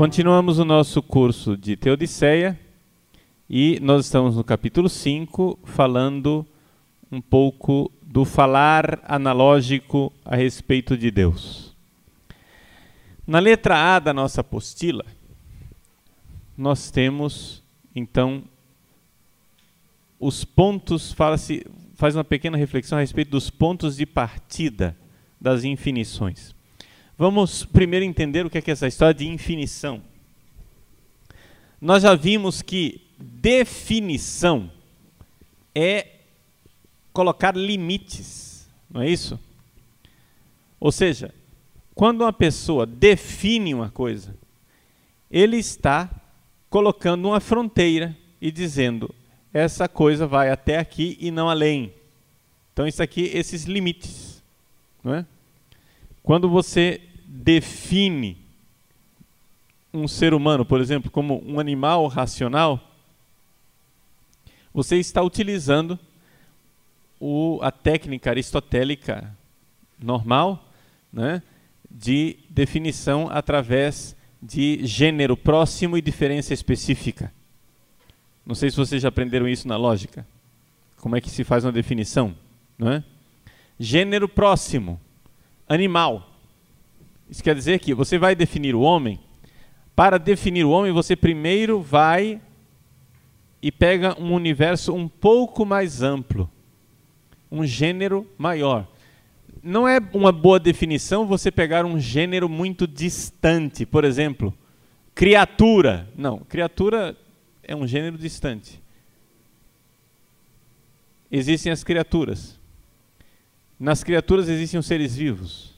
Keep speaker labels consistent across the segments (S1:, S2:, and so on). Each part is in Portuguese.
S1: Continuamos o nosso curso de Teodiceia e nós estamos no capítulo 5 falando um pouco do falar analógico a respeito de Deus. Na letra A da nossa apostila, nós temos então os pontos, fala-se, faz uma pequena reflexão a respeito dos pontos de partida das infinições. Vamos primeiro entender o que é, que é essa história de infinição. Nós já vimos que definição é colocar limites, não é isso? Ou seja, quando uma pessoa define uma coisa, ele está colocando uma fronteira e dizendo essa coisa vai até aqui e não além. Então isso aqui, esses limites, não é? Quando você define um ser humano, por exemplo, como um animal racional, você está utilizando o, a técnica aristotélica normal né, de definição através de gênero próximo e diferença específica. Não sei se vocês já aprenderam isso na lógica. Como é que se faz uma definição? Não é? Gênero próximo, animal. Isso quer dizer que você vai definir o homem. Para definir o homem, você primeiro vai e pega um universo um pouco mais amplo, um gênero maior. Não é uma boa definição você pegar um gênero muito distante, por exemplo, criatura. Não, criatura é um gênero distante. Existem as criaturas. Nas criaturas existem os seres vivos.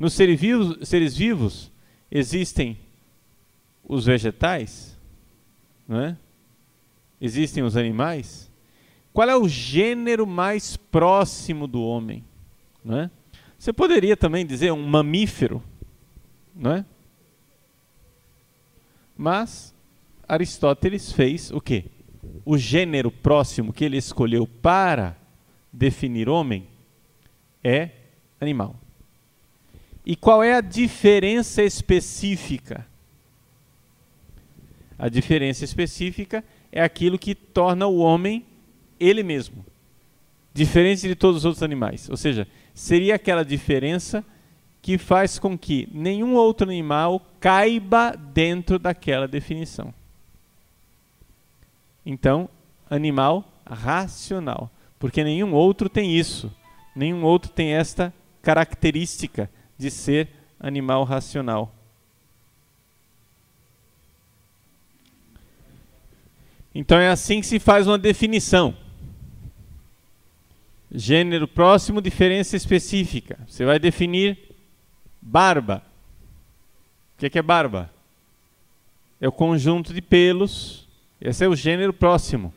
S1: Nos seres vivos, seres vivos existem os vegetais, não é? existem os animais. Qual é o gênero mais próximo do homem? Não é? Você poderia também dizer um mamífero, não é? Mas Aristóteles fez o quê? O gênero próximo que ele escolheu para definir homem é animal. E qual é a diferença específica? A diferença específica é aquilo que torna o homem ele mesmo, diferente de todos os outros animais. Ou seja, seria aquela diferença que faz com que nenhum outro animal caiba dentro daquela definição. Então, animal racional, porque nenhum outro tem isso, nenhum outro tem esta característica de ser animal racional. Então é assim que se faz uma definição. Gênero próximo, diferença específica. Você vai definir barba. O que é, barba? É o conjunto de pelos esse é o gênero próximo.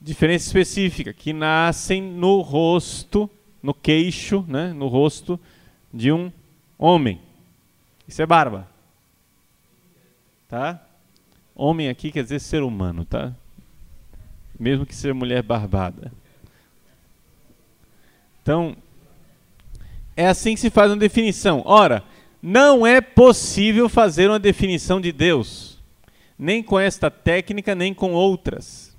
S1: Diferença específica, que nascem no rosto, no queixo, né, no rosto de um homem. Isso é barba. Tá? Homem aqui quer dizer ser humano, tá? Mesmo que seja mulher barbada. Então, é assim que se faz uma definição. Ora, não é possível fazer uma definição de Deus nem com esta técnica, nem com outras.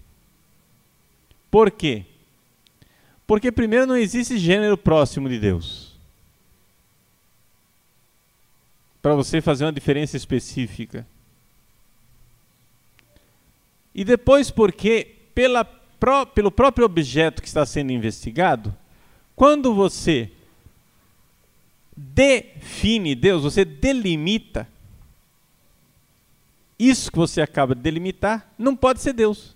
S1: Por quê? Porque, primeiro, não existe gênero próximo de Deus. Para você fazer uma diferença específica. E depois, porque, pela, pelo próprio objeto que está sendo investigado, quando você define Deus, você delimita isso que você acaba de delimitar não pode ser Deus.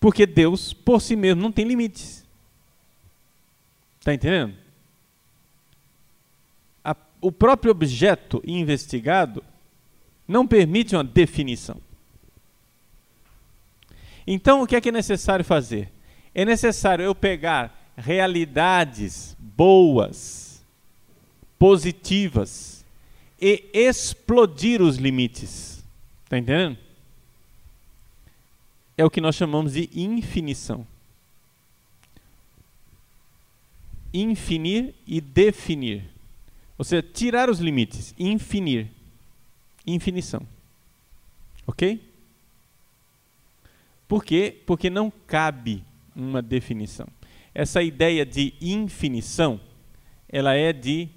S1: Porque Deus, por si mesmo, não tem limites. Está entendendo? A, o próprio objeto investigado não permite uma definição. Então, o que é que é necessário fazer? É necessário eu pegar realidades boas, positivas, e explodir os limites. Está entendendo? É o que nós chamamos de infinição. Infinir e definir. Ou seja, tirar os limites, infinir. Infinição. Ok? Por quê? Porque não cabe uma definição. Essa ideia de infinição, ela é de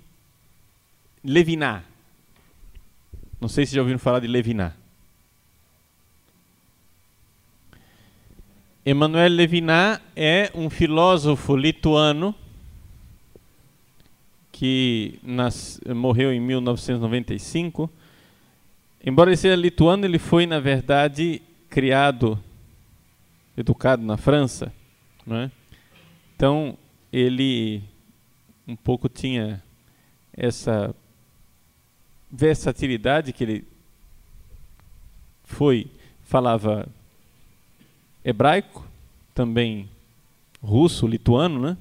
S1: Levinas. Não sei se já ouviram falar de Levinas. Emmanuel Levinas é um filósofo lituano que nas, morreu em 1995. Embora ele seja lituano, ele foi, na verdade, criado, educado na França. É? Então, ele um pouco tinha essa versatilidade que ele foi, falava hebraico, também russo, lituano, né?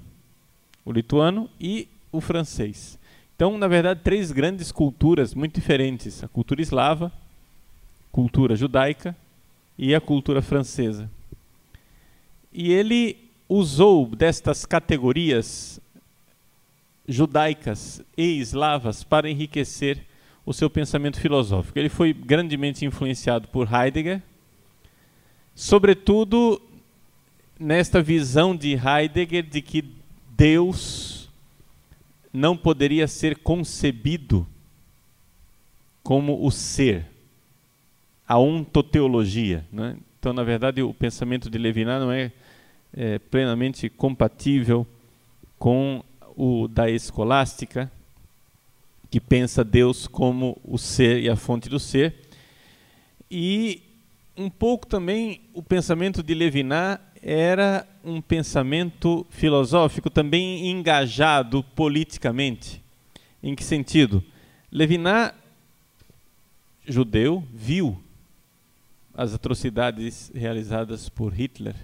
S1: O lituano e o francês. Então, na verdade, três grandes culturas muito diferentes: a cultura eslava, cultura judaica e a cultura francesa. E ele usou destas categorias judaicas e eslavas para enriquecer o seu pensamento filosófico. Ele foi grandemente influenciado por Heidegger, sobretudo nesta visão de Heidegger de que Deus não poderia ser concebido como o ser, a ontoteologia. Né? Então, na verdade, o pensamento de Levinas não é, é plenamente compatível com o da escolástica, que pensa Deus como o ser e a fonte do ser. E um pouco também o pensamento de Levinas era um pensamento filosófico também engajado politicamente. Em que sentido? Levinas, judeu, viu as atrocidades realizadas por Hitler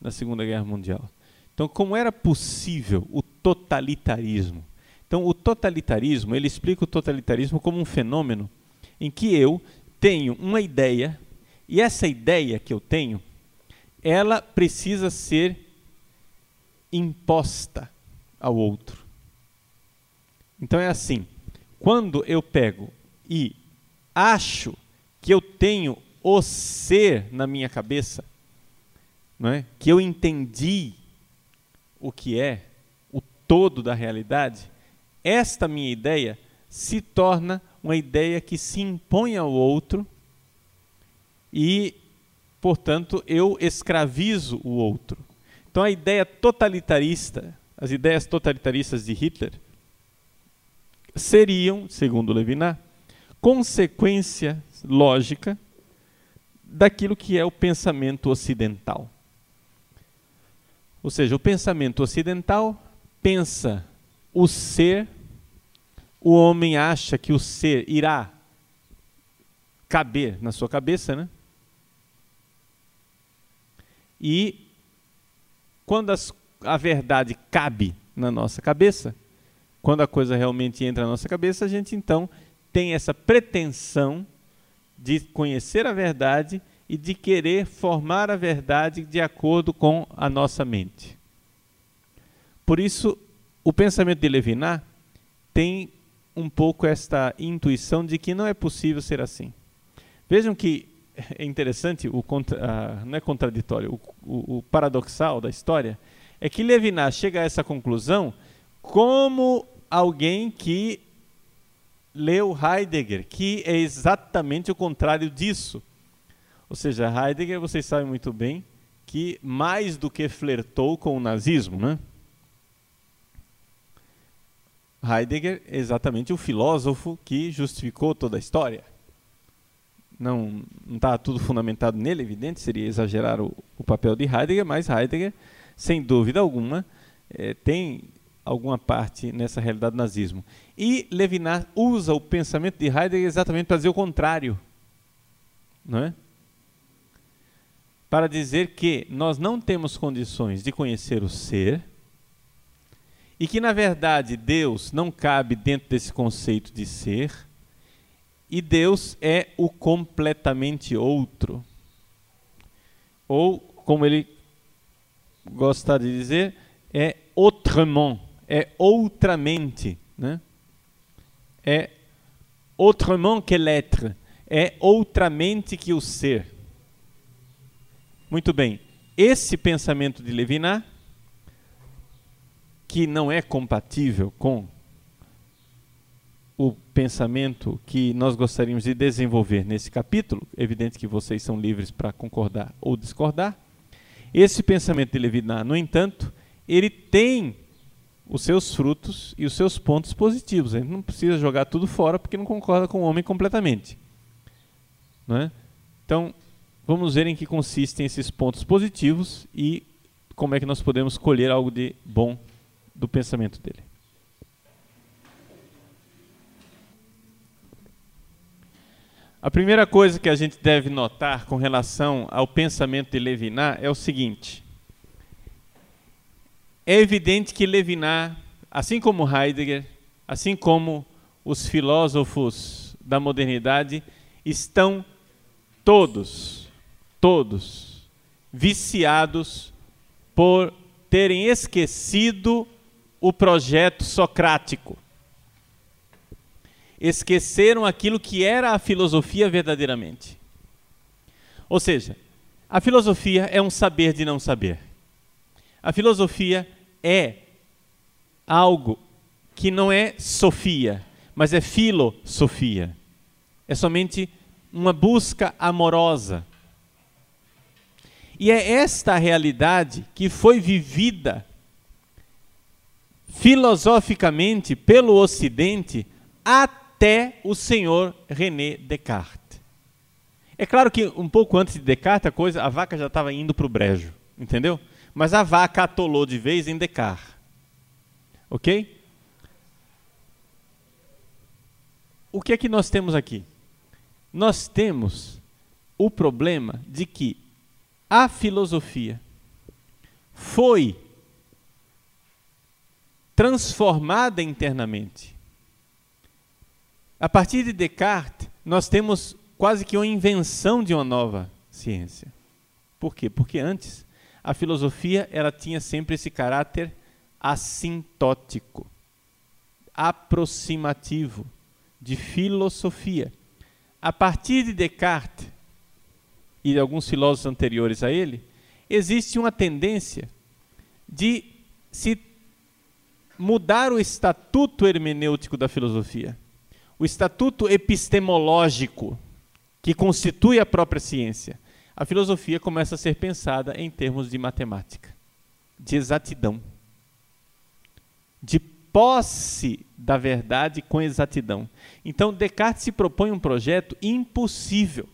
S1: na Segunda Guerra Mundial. Então, como era possível o totalitarismo? Então, o totalitarismo, ele explica o totalitarismo como um fenômeno em que eu tenho uma ideia e essa ideia que eu tenho, ela precisa ser imposta ao outro. Então é assim: quando eu pego e acho que eu tenho o ser na minha cabeça, não é? que eu entendi o que é o todo da realidade, esta minha ideia se torna uma ideia que se impõe ao outro e, portanto, eu escravizo o outro. Então a ideia totalitarista, as ideias totalitaristas de Hitler, seriam, segundo Levinas, consequência lógica daquilo que é o pensamento ocidental. Ou seja, o pensamento ocidental pensa o ser, o homem acha que o ser irá caber na sua cabeça, né? E quando as, a verdade cabe na nossa cabeça, quando a coisa realmente entra na nossa cabeça, a gente então tem essa pretensão de conhecer a verdade e de querer formar a verdade de acordo com a nossa mente. Por isso, o pensamento de Levinas tem um pouco esta intuição de que não é possível ser assim. Vejam que é interessante, o contra, não é contraditório, o, o, o, paradoxal da história é que Levinas chega a essa conclusão como alguém que leu Heidegger, que é exatamente o contrário disso. Ou seja, Heidegger, vocês sabem muito bem, que mais do que flertou com o nazismo, né? Heidegger é exatamente o filósofo que justificou toda a história não está tudo fundamentado nele, evidente, seria exagerar o, o, papel de Heidegger, mas Heidegger, sem dúvida alguma, é, tem alguma parte nessa realidade do nazismo. E Levinas usa o pensamento de Heidegger exatamente para dizer o contrário. Não é? Para dizer que nós não temos condições de conhecer o ser e que, na verdade, Deus não cabe dentro desse conceito de ser e Deus é o completamente outro. Ou, como ele gosta de dizer, é autrement, é outramente. Né? é autrement que l'être, é outramente que o ser. Muito bem. Esse pensamento de Levinas, que não é compatível com o pensamento que nós gostaríamos de desenvolver nesse capítulo, evidente que vocês são livres para concordar ou discordar. Esse pensamento de Levinas, no entanto, ele tem os seus frutos e os seus pontos positivos. A gente não precisa jogar tudo fora porque não concorda com o homem completamente. Não é? Então, vamos ver em que consistem esses pontos positivos e como é que nós podemos colher algo de bom do pensamento dele. A primeira coisa que a gente deve notar com relação ao pensamento de Levinas é o seguinte: é evidente que Levinas, assim como Heidegger, assim como os filósofos da modernidade, estão todos, todos viciados por terem esquecido o projeto socrático esqueceram aquilo que era a filosofia verdadeiramente. Ou seja, a filosofia é um saber de não saber. A filosofia é algo que não é sofia, mas é filosofia. É somente uma busca amorosa. E é esta realidade que foi vivida filosoficamente pelo Ocidente até até o senhor René Descartes. É claro que um pouco antes de Descartes a coisa, a vaca já estava indo para o brejo, entendeu? Mas a vaca atolou de vez em Descartes. Ok? O que é que nós temos aqui? Nós temos o problema de que a filosofia foi transformada internamente a partir de Descartes, nós temos quase que uma invenção de uma nova ciência. Por quê? Porque antes a filosofia ela tinha sempre esse caráter assintótico, aproximativo, de filosofia. A partir de Descartes e de alguns filósofos anteriores a ele, existe uma tendência de se mudar o estatuto hermenêutico da filosofia o estatuto epistemológico que constitui a própria ciência, a filosofia começa a ser pensada em termos de matemática, de exatidão, de posse da verdade com exatidão. Então, Descartes se propõe um projeto impossível.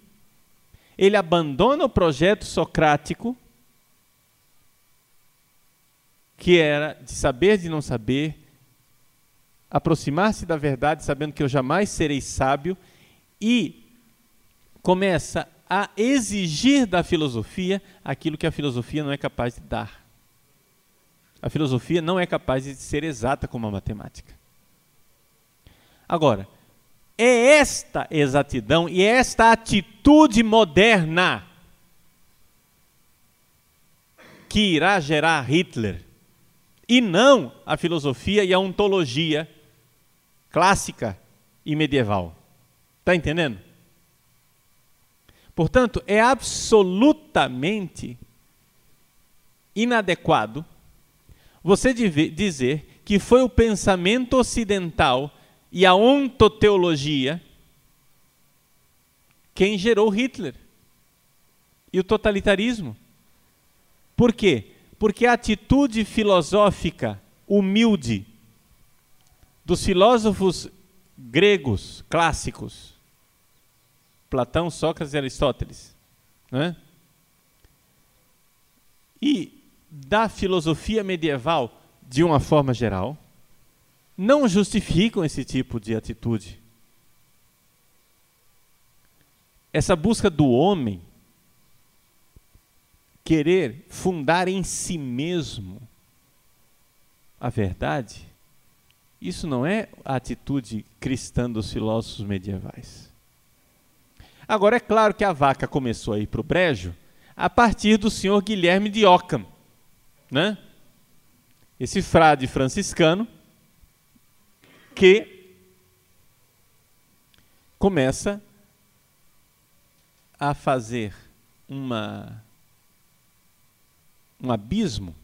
S1: Ele abandona o projeto socrático, que era de saber de não saber, aproximar-se da verdade sabendo que eu jamais serei sábio e começa a exigir da filosofia aquilo que a filosofia não é capaz de dar. A filosofia não é capaz de ser exata como a matemática. Agora, é esta exatidão e é esta atitude moderna que irá gerar Hitler, e não a filosofia e a ontologia clássica e medieval. Está entendendo? Portanto, é absolutamente inadequado você dizer que foi o pensamento ocidental e a ontoteologia quem gerou Hitler e o totalitarismo. Por quê? Porque a atitude filosófica humilde dos filósofos gregos clássicos, Platão, Sócrates e Aristóteles, né? e da filosofia medieval de uma forma geral, não justificam esse tipo de atitude. Essa busca do homem querer fundar em si mesmo a verdade isso não é a atitude cristã dos filósofos medievais. Agora, é claro que a vaca começou a ir para o brejo a partir do senhor Guilherme de Ockham, né? esse frade franciscano que começa a fazer uma, um abismo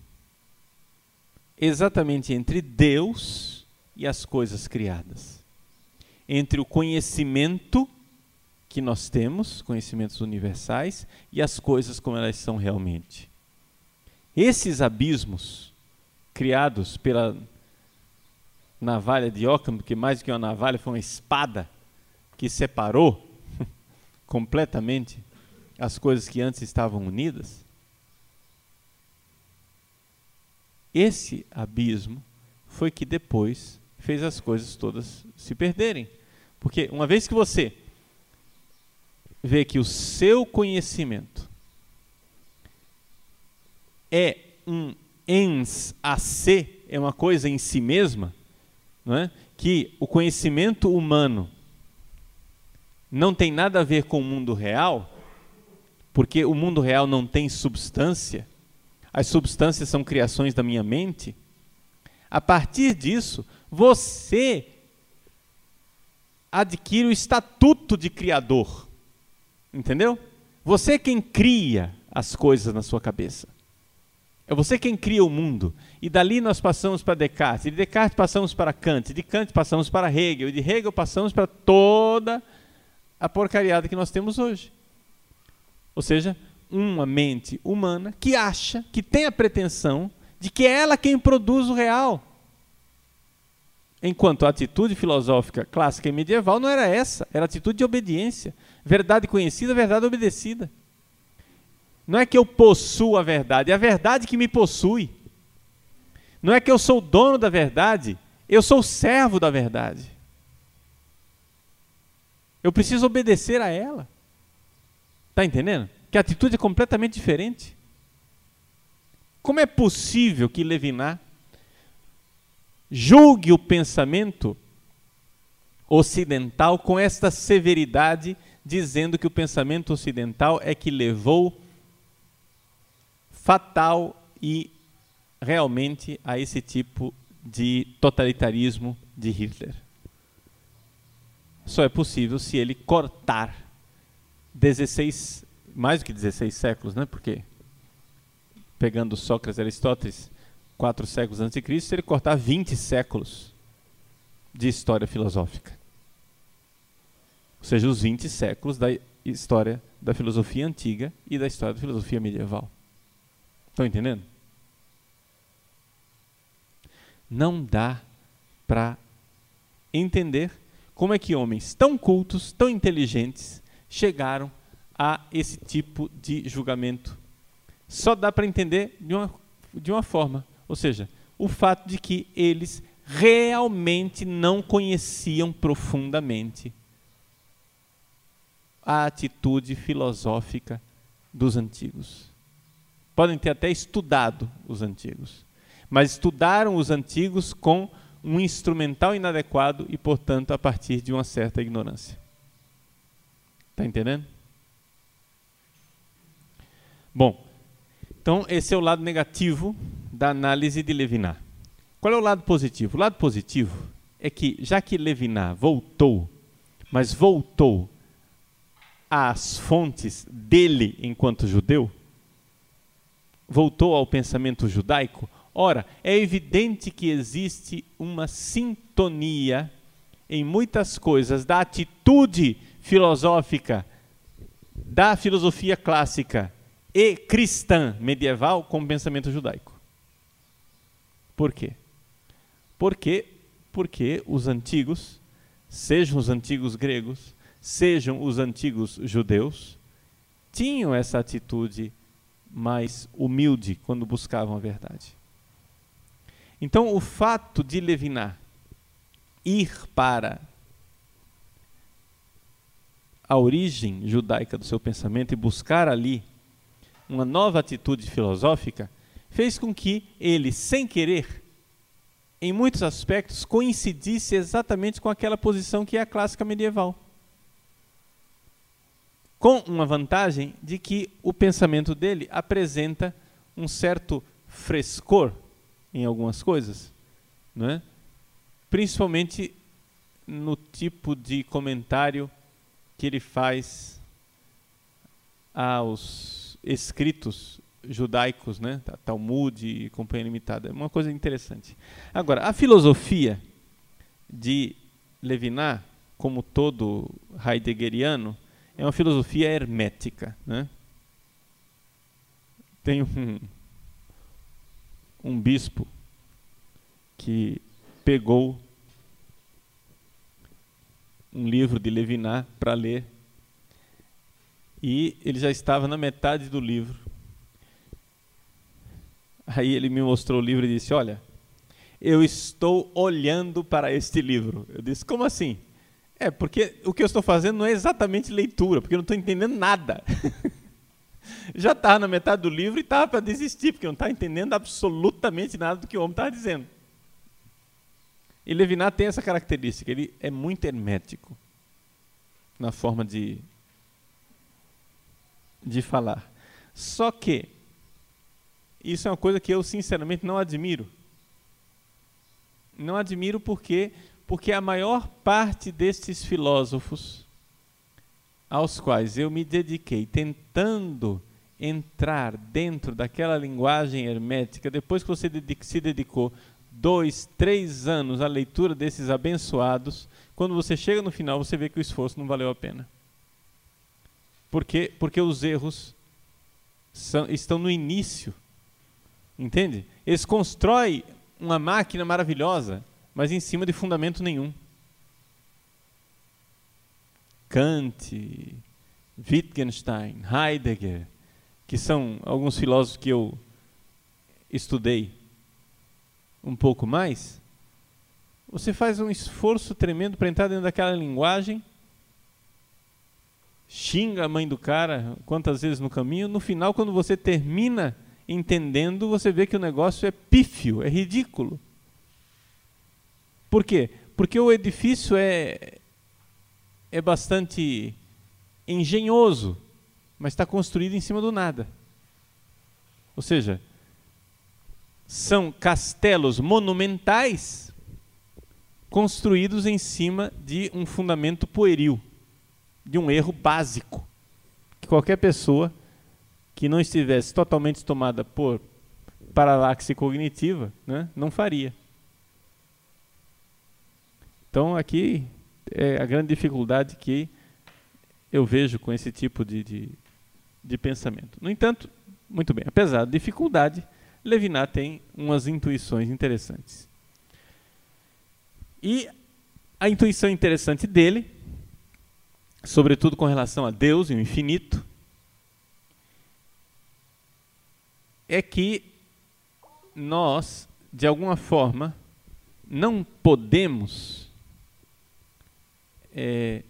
S1: exatamente entre Deus e as coisas criadas. Entre o conhecimento que nós temos, conhecimentos universais, e as coisas como elas são realmente. Esses abismos criados pela navalha de Ockham, que mais do que uma navalha foi uma espada que separou completamente as coisas que antes estavam unidas. Esse abismo foi que depois fez as coisas todas se perderem. Porque uma vez que você vê que o seu conhecimento é um ens a se, é uma coisa em si mesma, não é? que o conhecimento humano não tem nada a ver com o mundo real, porque o mundo real não tem substância, as substâncias são criações da minha mente. A partir disso, você adquire o estatuto de criador. Entendeu? Você é quem cria as coisas na sua cabeça. É você quem cria o mundo. E dali nós passamos para Descartes. De Descartes passamos para Kant. De Kant passamos para Hegel. E de Hegel passamos para toda a porcariada que nós temos hoje. Ou seja, uma mente humana que acha, que tem a pretensão de que é ela quem produz o real. Enquanto a atitude filosófica clássica e medieval não era essa, era atitude de obediência. Verdade conhecida, verdade obedecida. Não é que eu possuo a verdade, é a verdade que me possui. Não é que eu sou dono da verdade, eu sou servo da verdade. Eu preciso obedecer a ela. Está entendendo? Que a atitude é completamente diferente. Como é possível que Levinas julgue o pensamento ocidental com esta severidade, dizendo que o pensamento ocidental é que levou fatal e realmente a esse tipo de totalitarismo de Hitler. Só é possível se ele cortar 16, mais do que 16 séculos, né? Porque pegando Sócrates e Aristóteles, quatro séculos antes de Cristo, ele cortar 20 séculos de história filosófica. Ou seja, os 20 séculos da história da filosofia antiga e da história da filosofia medieval. Estão entendendo? Não dá para entender como é que homens tão cultos, tão inteligentes, chegaram a esse tipo de julgamento. Só dá para entender de uma, de uma forma, ou seja, o fato de que eles realmente não conheciam profundamente a atitude filosófica dos antigos. Podem ter até estudado os antigos, mas estudaram os antigos com um instrumental inadequado e, portanto, a partir de uma certa ignorância. Está entendendo? Bom, então esse é o lado negativo da análise de Levinas. Qual é o lado positivo? O lado positivo é que, já que Levinas voltou, mas voltou às fontes dele enquanto judeu, voltou ao pensamento judaico, ora, é evidente que existe uma sintonia em muitas coisas da atitude filosófica da filosofia clássica e cristã medieval com o pensamento judaico. Por quê? Porque porque os antigos, sejam os antigos gregos, sejam os antigos judeus, tinham essa atitude mais humilde quando buscavam a verdade. Então, o fato de Levinas ir para a origem judaica do seu pensamento e buscar ali uma nova atitude filosófica, fez com que ele, sem querer, em muitos aspectos, coincidisse exatamente com aquela posição que é a clássica medieval com uma vantagem de que o pensamento dele apresenta um certo frescor em algumas coisas, não é? principalmente no tipo de comentário que ele faz aos escritos judaicos, né? Talmud e Companhia Limitada. É uma coisa interessante. Agora, a filosofia de Levinas, como todo heideggeriano, é uma filosofia hermética. Né? Tem um, um bispo que pegou um livro de Levinas para ler e ele já estava na metade do livro. Aí ele me mostrou o livro e disse: Olha, eu estou olhando para este livro. Eu disse: Como assim? É, porque o que eu estou fazendo não é exatamente leitura, porque eu não estou entendendo nada. já estava na metade do livro e estava para desistir, porque eu não estava entendendo absolutamente nada do que o homem estava dizendo. E Levinas tem essa característica, ele é muito hermético na forma de, de falar. Só que isso é uma coisa que eu sinceramente não admiro. Não admiro porque porque a maior parte destes filósofos aos quais eu me dediquei tentando entrar dentro daquela linguagem hermética, depois que você se dedicou dois, três anos à leitura desses abençoados, quando você chega no final, você vê que o esforço não valeu a pena. Por quê? Porque os erros são, estão no início. Entende? Eles constroem uma máquina maravilhosa, mas em cima de fundamento nenhum. Kant, Wittgenstein, Heidegger, que são alguns filósofos que eu estudei um pouco mais, você faz um esforço tremendo para entrar dentro daquela linguagem, xinga a mãe do cara quantas vezes no caminho, no final, quando você termina entendendo, você vê que o negócio é pífio, é ridículo. Por quê? Porque o edifício é, é bastante engenhoso, mas está construído em cima do nada. Ou seja, são castelos monumentais construídos em cima de um fundamento pueril, de um erro básico, que qualquer pessoa que não estivesse totalmente tomada por paralaxe cognitiva, né, não faria. Então aqui é a grande dificuldade que eu vejo com esse tipo de, de, de pensamento. No entanto, muito bem, apesar da dificuldade, Levinas tem umas intuições interessantes. E a intuição interessante dele, sobretudo com relação a Deus e o infinito, é que nós, de alguma forma, não podemos é,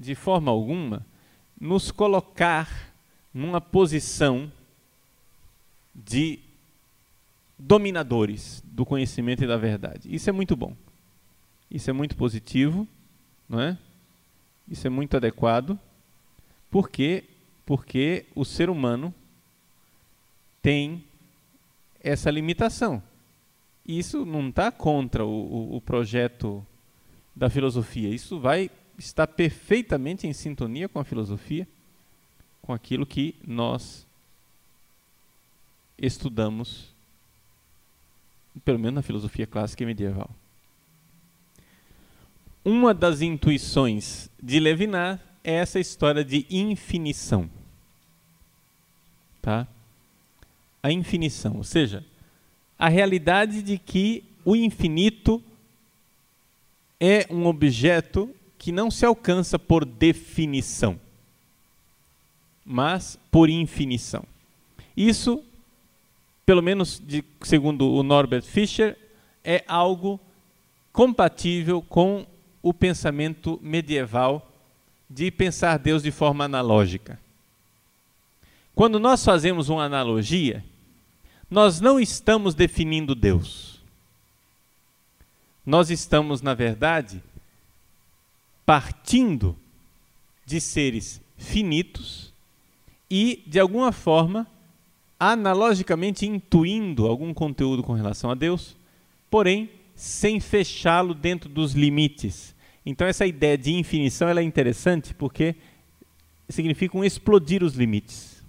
S1: de forma alguma nos colocar numa posição de dominadores do conhecimento e da verdade. Isso é muito bom. Isso é muito positivo, não é? Isso é muito adequado. Por quê? Porque o ser humano tem essa limitação. Isso não está contra o, o, projeto da filosofia. Isso vai estar perfeitamente em sintonia com a filosofia com aquilo que nós estudamos, pelo menos na filosofia clássica e medieval. Uma das intuições de Levinas é essa história de infinição. Tá? A infinição, ou seja, a realidade de que o infinito é um objeto que não se alcança por definição mas por infinição. Isso, pelo menos de, segundo o Norbert Fischer, é algo compatível com o pensamento medieval de pensar Deus de forma analógica. Quando nós fazemos uma analogia, nós não estamos definindo Deus. Nós estamos, na verdade, partindo de seres finitos e, de alguma forma, analogicamente intuindo algum conteúdo com relação a Deus, porém sem fechá-lo dentro dos limites. Então essa ideia de infinição é interessante porque significa um explodir os limites.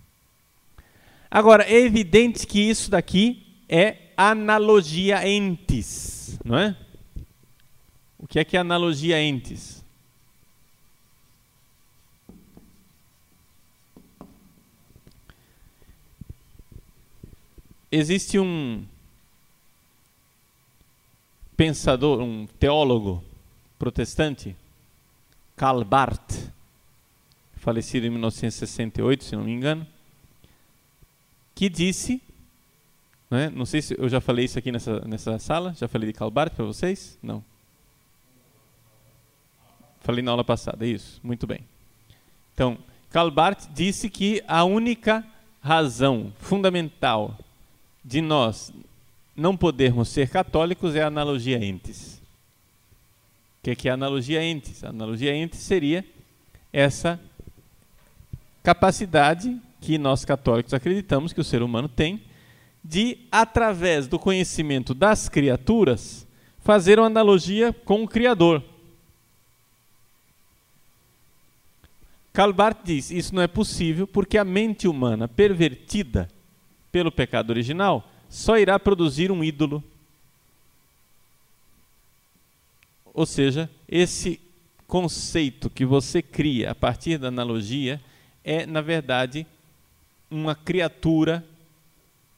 S1: Agora, é evidente que isso daqui é analogia entes, não é? O que é que é analogia entes? Existe um pensador, um teólogo protestante, Karl Barth, falecido em 1968, se não me engano, que disse, né, não sei se eu já falei isso aqui nessa, nessa sala, já falei de Karl Barth para vocês? Não. Falei na aula passada, isso, muito bem. Então, Karl Barth disse que a única razão fundamental de nós não podermos ser católicos é a analogia entes que, que é a analogia entes? A analogia entes seria essa capacidade que nós católicos acreditamos que o ser humano tem de, através do conhecimento das criaturas, fazer uma analogia com o Criador. Karl Barth diz: isso não é possível porque a mente humana pervertida pelo pecado original só irá produzir um ídolo Ou seja, esse conceito que você cria a partir da analogia é, na verdade, uma criatura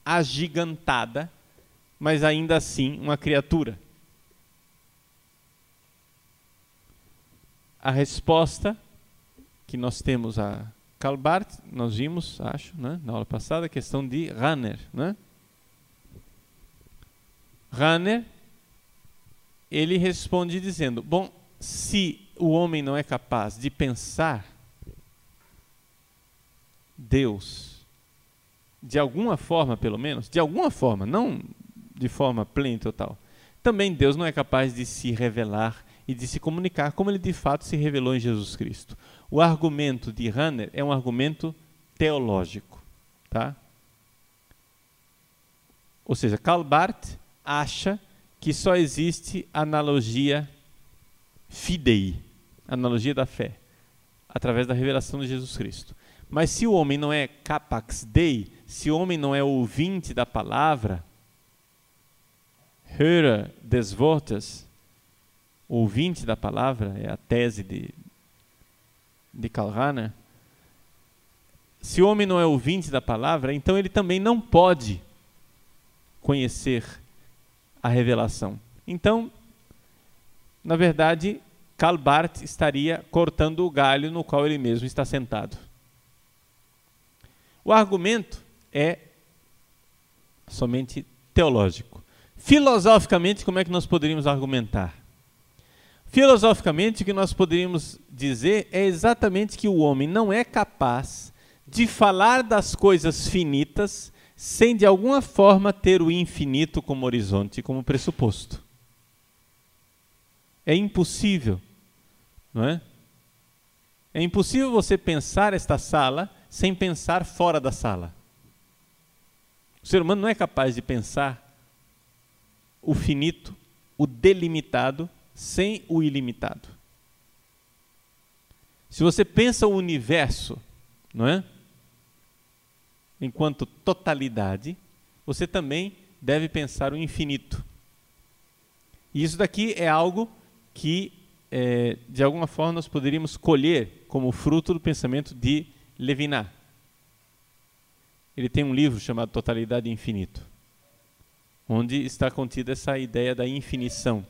S1: agigantada, mas ainda assim uma criatura. A resposta que nós temos a Karl Barth, nós vimos, acho, né, na aula passada, a questão de Ranner. Né? Ele responde dizendo: Bom, se o homem não é capaz de pensar Deus, de alguma forma pelo menos, de alguma forma, não de forma plena e total, também Deus não é capaz de se revelar e de se comunicar como ele de fato se revelou em Jesus Cristo. O argumento de Hanner é um argumento teológico, tá? Ou seja, Karl Barth acha que só existe analogia fidei, analogia da fé, através da revelação de Jesus Cristo. Mas se o homem não é capax dei, se o homem não é ouvinte da palavra, hörer des Wortes, ouvinte da palavra, é a tese de, de Kalhana, se o homem não é ouvinte da palavra, então ele também não pode conhecer a revelação. Então, na verdade, Karl Barth estaria cortando o galho no qual ele mesmo está sentado. O argumento é somente teológico. Filosoficamente, como é que nós poderíamos argumentar? Filosoficamente, o que nós poderíamos dizer é exatamente que o homem não é capaz de falar das coisas finitas sem de alguma forma ter o infinito como horizonte, como pressuposto. É impossível, não é? É impossível você pensar esta sala sem pensar fora da sala. O ser humano não é capaz de pensar o finito, o delimitado, sem o ilimitado. Se você pensa o universo, não é? Enquanto totalidade, você também deve pensar o infinito. E isso daqui é algo que, é, de alguma forma, nós poderíamos colher como fruto do pensamento de Levinas. Ele tem um livro chamado Totalidade e Infinito, onde está contida essa ideia da infinição,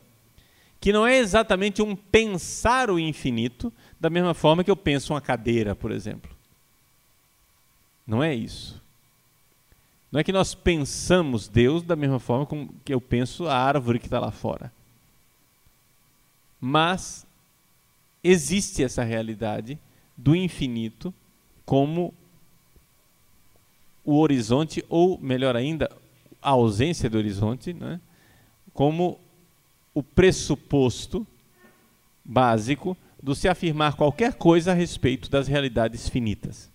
S1: que não é exatamente um pensar o infinito da mesma forma que eu penso uma cadeira, por exemplo. Não é isso. Não é que nós pensamos Deus da mesma forma como que eu penso a árvore que está lá fora. Mas existe essa realidade do infinito como o horizonte, ou melhor ainda, a ausência do horizonte, né? como o pressuposto básico do se afirmar qualquer coisa a respeito das realidades finitas.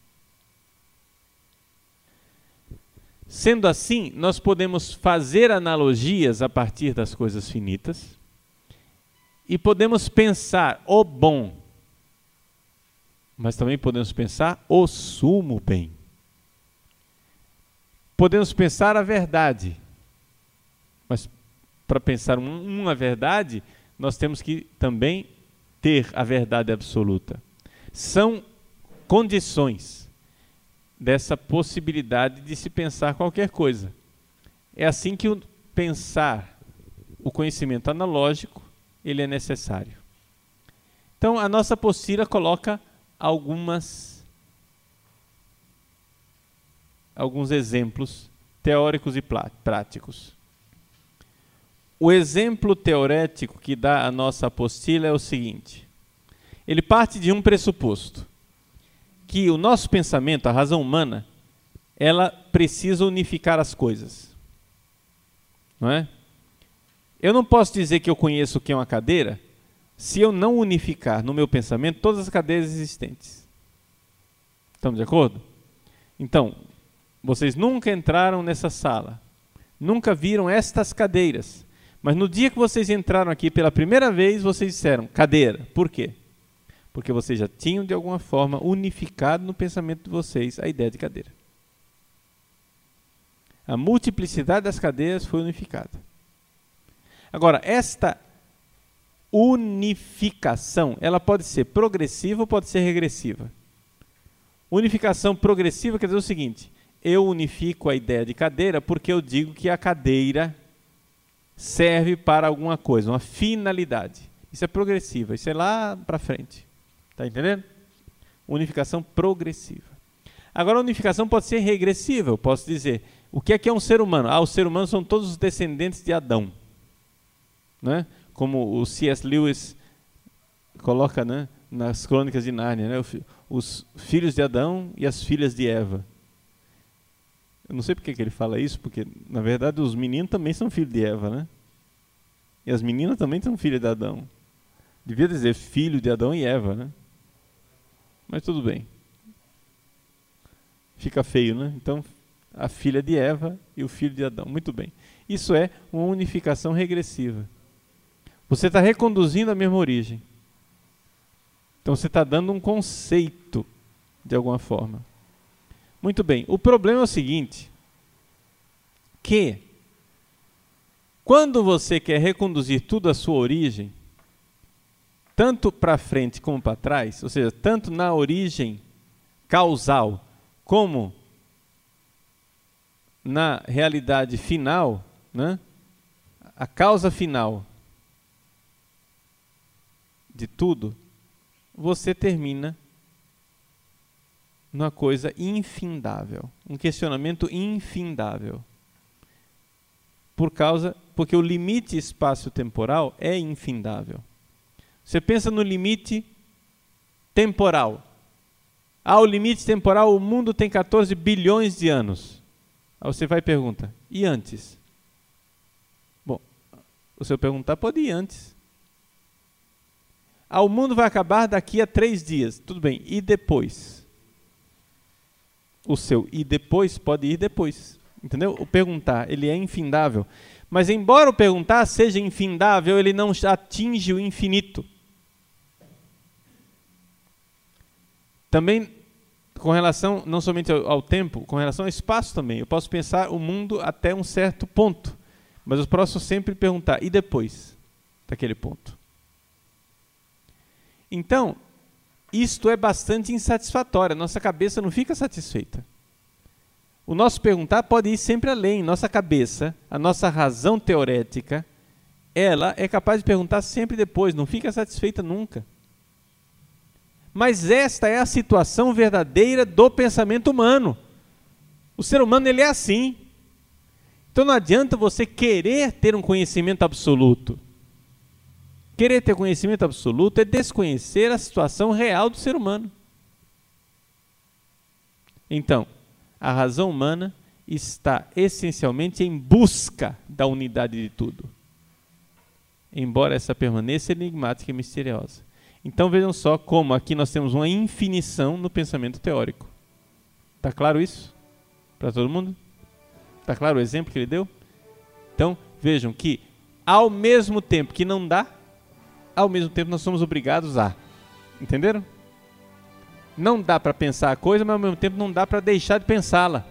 S1: Sendo assim, nós podemos fazer analogias a partir das coisas finitas E podemos pensar o bom, mas também podemos pensar o sumo bem. Podemos pensar a verdade, mas para pensar uma verdade, nós temos que também ter a verdade absoluta. São condições dessa possibilidade de se pensar qualquer coisa. É assim que o pensar o conhecimento analógico ele é necessário. Então a nossa apostila coloca algumas alguns exemplos teóricos e práticos. O exemplo teorético que dá a nossa apostila é o seguinte: ele parte de um pressuposto que o nosso pensamento, a razão humana, ela precisa unificar as coisas. Não é? Eu não posso dizer que eu conheço o que é uma cadeira se eu não unificar no meu pensamento todas as cadeiras existentes. Estamos de acordo? Então, vocês nunca entraram nessa sala, nunca viram estas cadeiras, mas no dia que vocês entraram aqui pela primeira vez, vocês disseram cadeira. Por quê? Porque vocês já tinham de alguma forma unificado no pensamento de vocês a ideia de cadeira. A multiplicidade das cadeiras foi unificada. Agora, esta unificação, ela pode ser progressiva ou pode ser regressiva. Unificação progressiva quer dizer o seguinte: eu unifico a ideia de cadeira porque eu digo que a cadeira serve para alguma coisa, uma finalidade. Isso é progressiva, isso é lá para frente. Está entendendo? Unificação progressiva. Agora, a unificação pode ser regressiva. Eu posso dizer, o que é que é um ser humano? Ah, os seres humanos são todos os descendentes de Adão. Né? Como o C.S. Lewis coloca né, nas crônicas de Nárnia, né? os filhos de Adão e as filhas de Eva. Eu não sei porque que ele fala isso, porque na verdade os meninos também são filhos de Eva, né? E as meninas também são filhas de Adão. Devia dizer filho de Adão e Eva, né? Mas tudo bem. Fica feio, né? Então, a filha de Eva e o filho de Adão. Muito bem. Isso é uma unificação regressiva. Você está reconduzindo a mesma origem. Então, você está dando um conceito, de alguma forma. Muito bem. O problema é o seguinte: que quando você quer reconduzir tudo à sua origem, tanto para frente como para trás, ou seja, tanto na origem causal como na realidade final, né? a causa final de tudo, você termina numa coisa infindável, um questionamento infindável. Por causa, porque o limite espaço-temporal é infindável. Você pensa no limite temporal. Ah, o limite temporal, o mundo tem 14 bilhões de anos. Aí você vai e pergunta, e antes? Bom, o senhor perguntar pode ir antes. Ah, o mundo vai acabar daqui a três dias. Tudo bem, e depois? o seu e depois pode ir depois. Entendeu? O perguntar, ele é infindável. Mas embora o perguntar seja infindável, ele não atinge o infinito. Também com relação não somente ao, ao, tempo, com relação ao espaço também. Eu posso pensar o mundo até um certo ponto, mas eu posso sempre perguntar e depois daquele ponto. Então, isto é bastante insatisfatório, nossa cabeça não fica satisfeita. O nosso perguntar pode ir sempre além. Nossa cabeça, a nossa razão teorética, ela é capaz de perguntar sempre depois, não fica satisfeita nunca. Mas esta é a situação verdadeira do pensamento humano. O ser humano ele é assim. Então não adianta você querer ter um conhecimento absoluto. Querer ter conhecimento absoluto é desconhecer a situação real do ser humano. Então, a razão humana está essencialmente em busca da unidade de tudo, embora essa permaneça enigmática e misteriosa. Então vejam só como aqui nós temos uma infinição no pensamento teórico. Está claro isso? Para todo mundo? Está claro o exemplo que ele deu? Então vejam que ao mesmo tempo que não dá, ao mesmo tempo nós somos obrigados a. Entenderam? Não dá para pensar a coisa, mas ao mesmo tempo não dá para deixar de pensá-la.